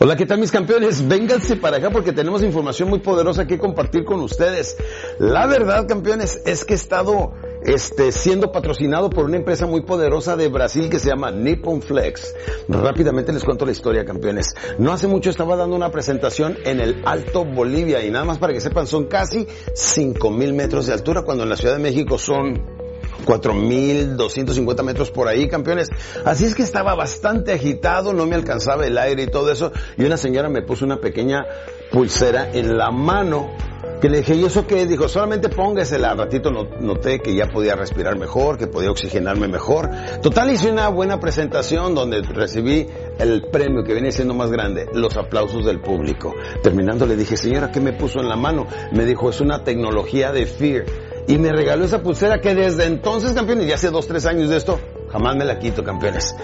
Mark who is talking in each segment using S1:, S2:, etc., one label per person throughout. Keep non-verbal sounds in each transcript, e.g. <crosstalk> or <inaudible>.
S1: Hola, ¿qué tal mis campeones? Vénganse para acá porque tenemos información muy poderosa que compartir con ustedes. La verdad, campeones, es que he estado este, siendo patrocinado por una empresa muy poderosa de Brasil que se llama Nippon Flex. Rápidamente les cuento la historia, campeones. No hace mucho estaba dando una presentación en el Alto Bolivia y nada más para que sepan, son casi 5000 metros de altura cuando en la Ciudad de México son 4.250 metros por ahí, campeones. Así es que estaba bastante agitado, no me alcanzaba el aire y todo eso. Y una señora me puso una pequeña pulsera en la mano que le dije, ¿y eso qué? Dijo, solamente póngasela. Al ratito noté que ya podía respirar mejor, que podía oxigenarme mejor. Total, hice una buena presentación donde recibí el premio que viene siendo más grande, los aplausos del público. Terminando le dije, señora, ¿qué me puso en la mano? Me dijo, es una tecnología de FEAR y me regaló esa pulsera que desde entonces, campeones, ya hace dos, tres años de esto, jamás me la quito, campeones.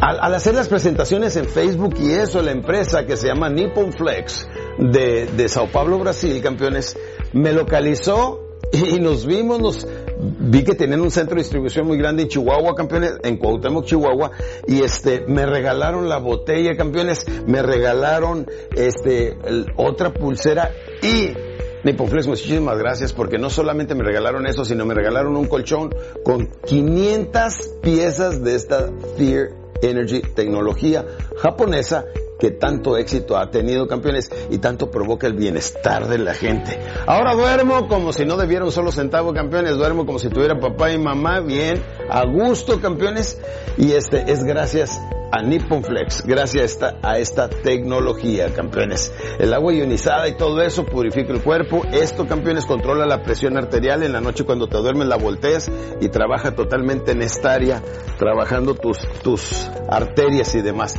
S1: Al, hacer las presentaciones en Facebook y eso, la empresa que se llama Nippon Flex de, de Sao Paulo, Brasil, campeones, me localizó y nos vimos, nos vi que tenían un centro de distribución muy grande en Chihuahua, campeones, en Cuauhtémoc, Chihuahua, y este, me regalaron la botella, campeones, me regalaron este, otra pulsera y Nipoflex, muchísimas gracias porque no solamente me regalaron eso, sino me regalaron un colchón con 500 piezas de esta Fear Energy tecnología japonesa que tanto éxito ha tenido, campeones, y tanto provoca el bienestar de la gente. Ahora duermo como si no debiera un solo centavo, campeones, duermo como si tuviera papá y mamá bien, a gusto, campeones, y este es gracias a Nippon Flex, gracias a esta, a esta tecnología, campeones. El agua ionizada y todo eso purifica el cuerpo. Esto, campeones, controla la presión arterial. En la noche cuando te duermes la volteas y trabaja totalmente en esta área, trabajando tus, tus arterias y demás.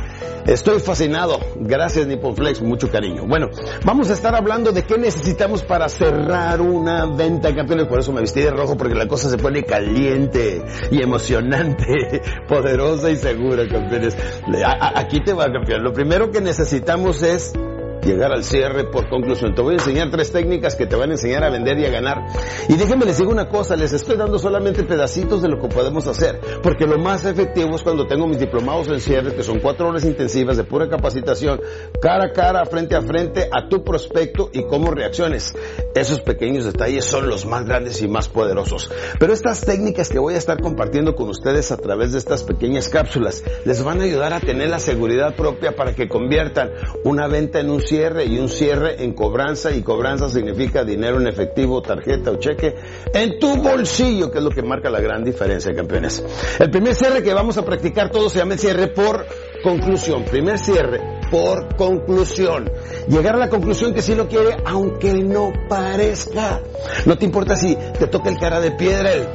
S1: Estoy fascinado. Gracias Nippon Flex, mucho cariño. Bueno, vamos a estar hablando de qué necesitamos para cerrar una venta, campeones. Por eso me vestí de rojo, porque la cosa se pone caliente y emocionante, <laughs> poderosa y segura, campeones. Aquí te va, campeón. Lo primero que necesitamos es llegar al cierre por conclusión. Te voy a enseñar tres técnicas que te van a enseñar a vender y a ganar. Y déjenme les digo una cosa, les estoy dando solamente pedacitos de lo que podemos hacer, porque lo más efectivo es cuando tengo mis diplomados en cierre, que son cuatro horas intensivas de pura capacitación, cara a cara, frente a frente, a tu prospecto y cómo reacciones. Esos pequeños detalles son los más grandes y más poderosos. Pero estas técnicas que voy a estar compartiendo con ustedes a través de estas pequeñas cápsulas les van a ayudar a tener la seguridad propia para que conviertan una venta en un cierre y un cierre en cobranza y cobranza significa dinero en efectivo, tarjeta o cheque en tu bolsillo, que es lo que marca la gran diferencia, campeones. El primer cierre que vamos a practicar todos se llama el cierre por conclusión. Primer cierre por conclusión. Llegar a la conclusión que sí lo quiere, aunque no parezca. No te importa si te toca el cara de piedra, el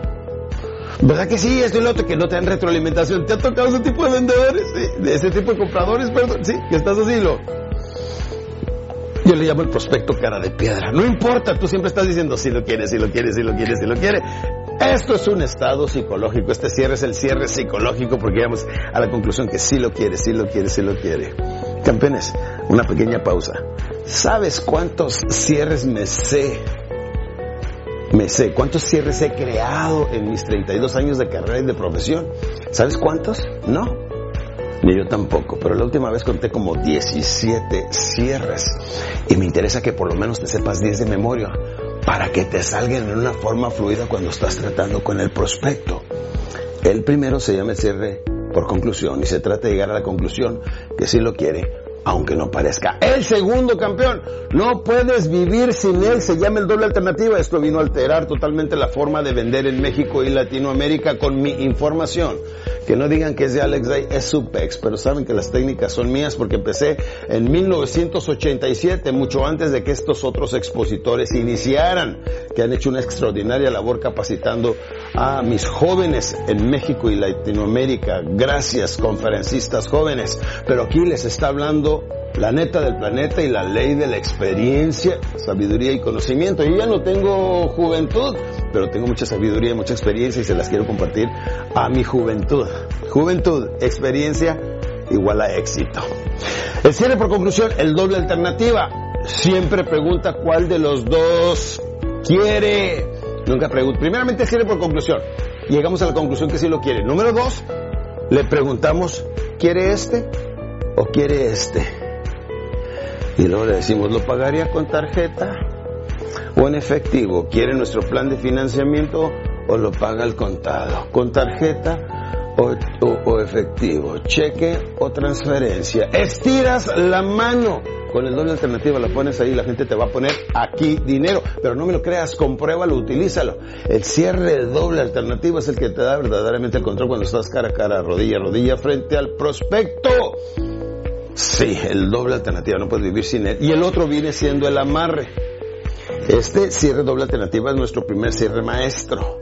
S1: ¿Verdad que sí? Esto y lo otro, que no te dan retroalimentación. ¿Te ha tocado ese tipo de vendedores? De ese tipo de compradores, perdón. Sí, que estás así, lo. Yo le llamo el prospecto cara de piedra. No importa, tú siempre estás diciendo si lo quieres, si lo quieres, si lo quieres, si lo quieres. Esto es un estado psicológico, este cierre es el cierre psicológico porque llegamos a la conclusión que sí lo quiere, sí lo quiere, sí lo quiere. Campeones, una pequeña pausa. ¿Sabes cuántos cierres me sé? Me sé, ¿cuántos cierres he creado en mis 32 años de carrera y de profesión? ¿Sabes cuántos? No, ni yo tampoco, pero la última vez conté como 17 cierres y me interesa que por lo menos te sepas 10 de memoria para que te salgan en una forma fluida cuando estás tratando con el prospecto. El primero se llama el cierre por conclusión y se trata de llegar a la conclusión que sí lo quiere, aunque no parezca. El segundo campeón, no puedes vivir sin él, se llama el doble alternativa. Esto vino a alterar totalmente la forma de vender en México y Latinoamérica con mi información. Que no digan que es de Alex Day, es Supex, pero saben que las técnicas son mías porque empecé en 1987, mucho antes de que estos otros expositores iniciaran, que han hecho una extraordinaria labor capacitando a mis jóvenes en México y Latinoamérica. Gracias, conferencistas jóvenes. Pero aquí les está hablando la neta del planeta y la ley de la experiencia, sabiduría y conocimiento. Yo ya no tengo juventud, pero tengo mucha sabiduría, y mucha experiencia y se las quiero compartir a mi juventud. Juventud, experiencia igual a éxito. El cierre por conclusión, el doble alternativa. Siempre pregunta cuál de los dos quiere. Nunca pregunta. Primeramente cierre por conclusión. Llegamos a la conclusión que sí lo quiere. Número dos, le preguntamos, ¿quiere este o quiere este? Y luego le decimos, ¿lo pagaría con tarjeta o en efectivo? ¿Quiere nuestro plan de financiamiento o lo paga al contado? ¿Con tarjeta o, o, efectivo? ¿Cheque o transferencia? Estiras la mano. Con el doble alternativo la pones ahí, la gente te va a poner aquí dinero. Pero no me lo creas, compruébalo, utilízalo. El cierre doble alternativo es el que te da verdaderamente el control cuando estás cara a cara, rodilla a rodilla frente al prospecto. Sí, el doble alternativa, no puedes vivir sin él. Y el otro viene siendo el amarre. Este cierre doble alternativa es nuestro primer cierre maestro.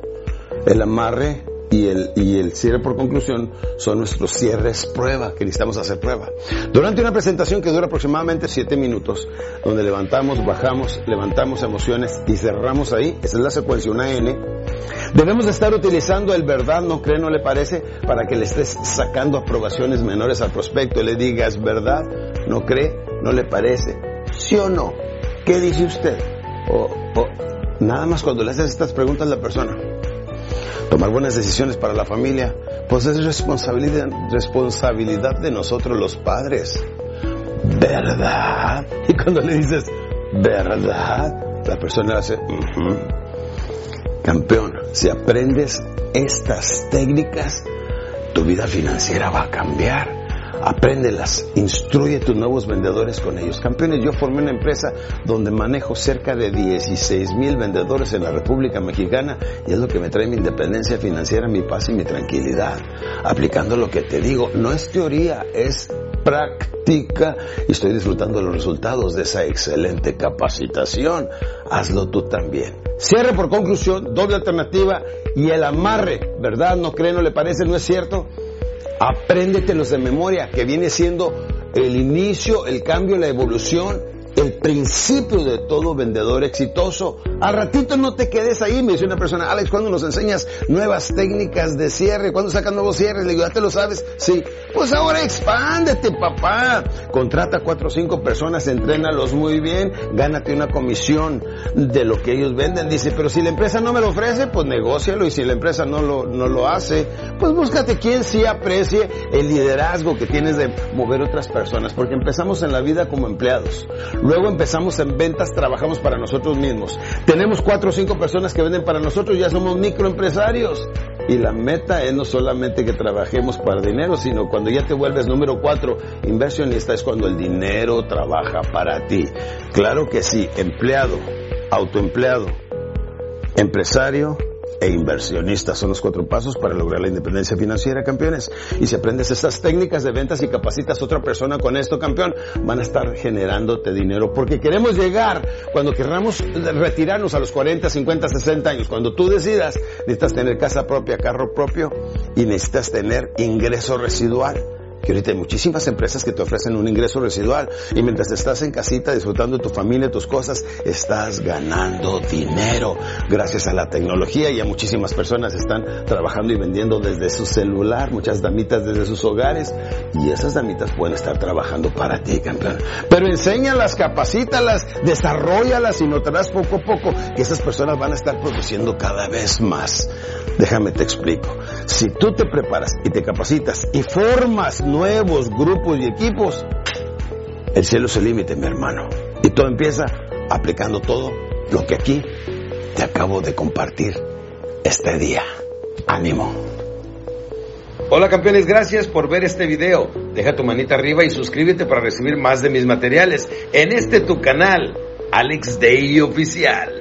S1: El amarre y el, y el cierre por conclusión son nuestros cierres prueba, que necesitamos hacer prueba. Durante una presentación que dura aproximadamente 7 minutos, donde levantamos, bajamos, levantamos emociones y cerramos ahí, esa es la secuencia, una N, debemos de estar utilizando el verdad, no cree, no le parece, para que le estés sacando aprobaciones menores al prospecto, le digas verdad, no cree, no le parece, sí o no, ¿qué dice usted? O, nada más cuando le haces estas preguntas a la persona, tomar buenas decisiones para la familia, pues es responsabilidad, responsabilidad de nosotros los padres. ¿Verdad? Y cuando le dices, ¿verdad? La persona hace, campeón, si aprendes estas técnicas, tu vida financiera va a cambiar. Apréndelas, instruye tus nuevos vendedores con ellos. Campeones, yo formé una empresa donde manejo cerca de 16 mil vendedores en la República Mexicana y es lo que me trae mi independencia financiera, mi paz y mi tranquilidad. Aplicando lo que te digo, no es teoría, es práctica y estoy disfrutando los resultados de esa excelente capacitación. Hazlo tú también. Cierre por conclusión, doble alternativa y el amarre, ¿verdad? ¿No cree, no le parece, no es cierto? Apréndetelos de memoria, que viene siendo el inicio, el cambio, la evolución, el principio de todo vendedor exitoso. Al ratito no te quedes ahí, me dice una persona, Alex, ¿cuándo nos enseñas nuevas técnicas de cierre? ¿Cuándo sacan nuevos cierres? Le digo, ¿ya te lo sabes? Sí. Pues ahora expándete, papá. Contrata cuatro o cinco personas, entrénalos muy bien, gánate una comisión de lo que ellos venden. Dice, pero si la empresa no me lo ofrece, pues negócialo. Y si la empresa no lo, no lo hace, pues búscate quien sí aprecie el liderazgo que tienes de mover otras personas. Porque empezamos en la vida como empleados. Luego empezamos en ventas, trabajamos para nosotros mismos. Tenemos cuatro o cinco personas que venden para nosotros, ya somos microempresarios. Y la meta es no solamente que trabajemos para dinero, sino cuando ya te vuelves número cuatro, inversionista, es cuando el dinero trabaja para ti. Claro que sí, empleado, autoempleado, empresario, e inversionistas. Son los cuatro pasos para lograr la independencia financiera, campeones. Y si aprendes estas técnicas de ventas y capacitas a otra persona con esto, campeón, van a estar generándote dinero. Porque queremos llegar, cuando queramos retirarnos a los 40, 50, 60 años, cuando tú decidas, necesitas tener casa propia, carro propio y necesitas tener ingreso residual que ahorita hay muchísimas empresas que te ofrecen un ingreso residual y mientras estás en casita disfrutando de tu familia, tus cosas, estás ganando dinero gracias a la tecnología y a muchísimas personas están trabajando y vendiendo desde su celular, muchas damitas desde sus hogares y esas damitas pueden estar trabajando para ti, campeón. Pero enséñalas, capacítalas, desarrollalas y notarás poco a poco que esas personas van a estar produciendo cada vez más. Déjame te explico. Si tú te preparas y te capacitas y formas nuevos grupos y equipos, el cielo es el límite, mi hermano. Y todo empieza aplicando todo lo que aquí te acabo de compartir este día. Ánimo. Hola campeones, gracias por ver este video. Deja tu manita arriba y suscríbete para recibir más de mis materiales en este tu canal, Alex Day Oficial.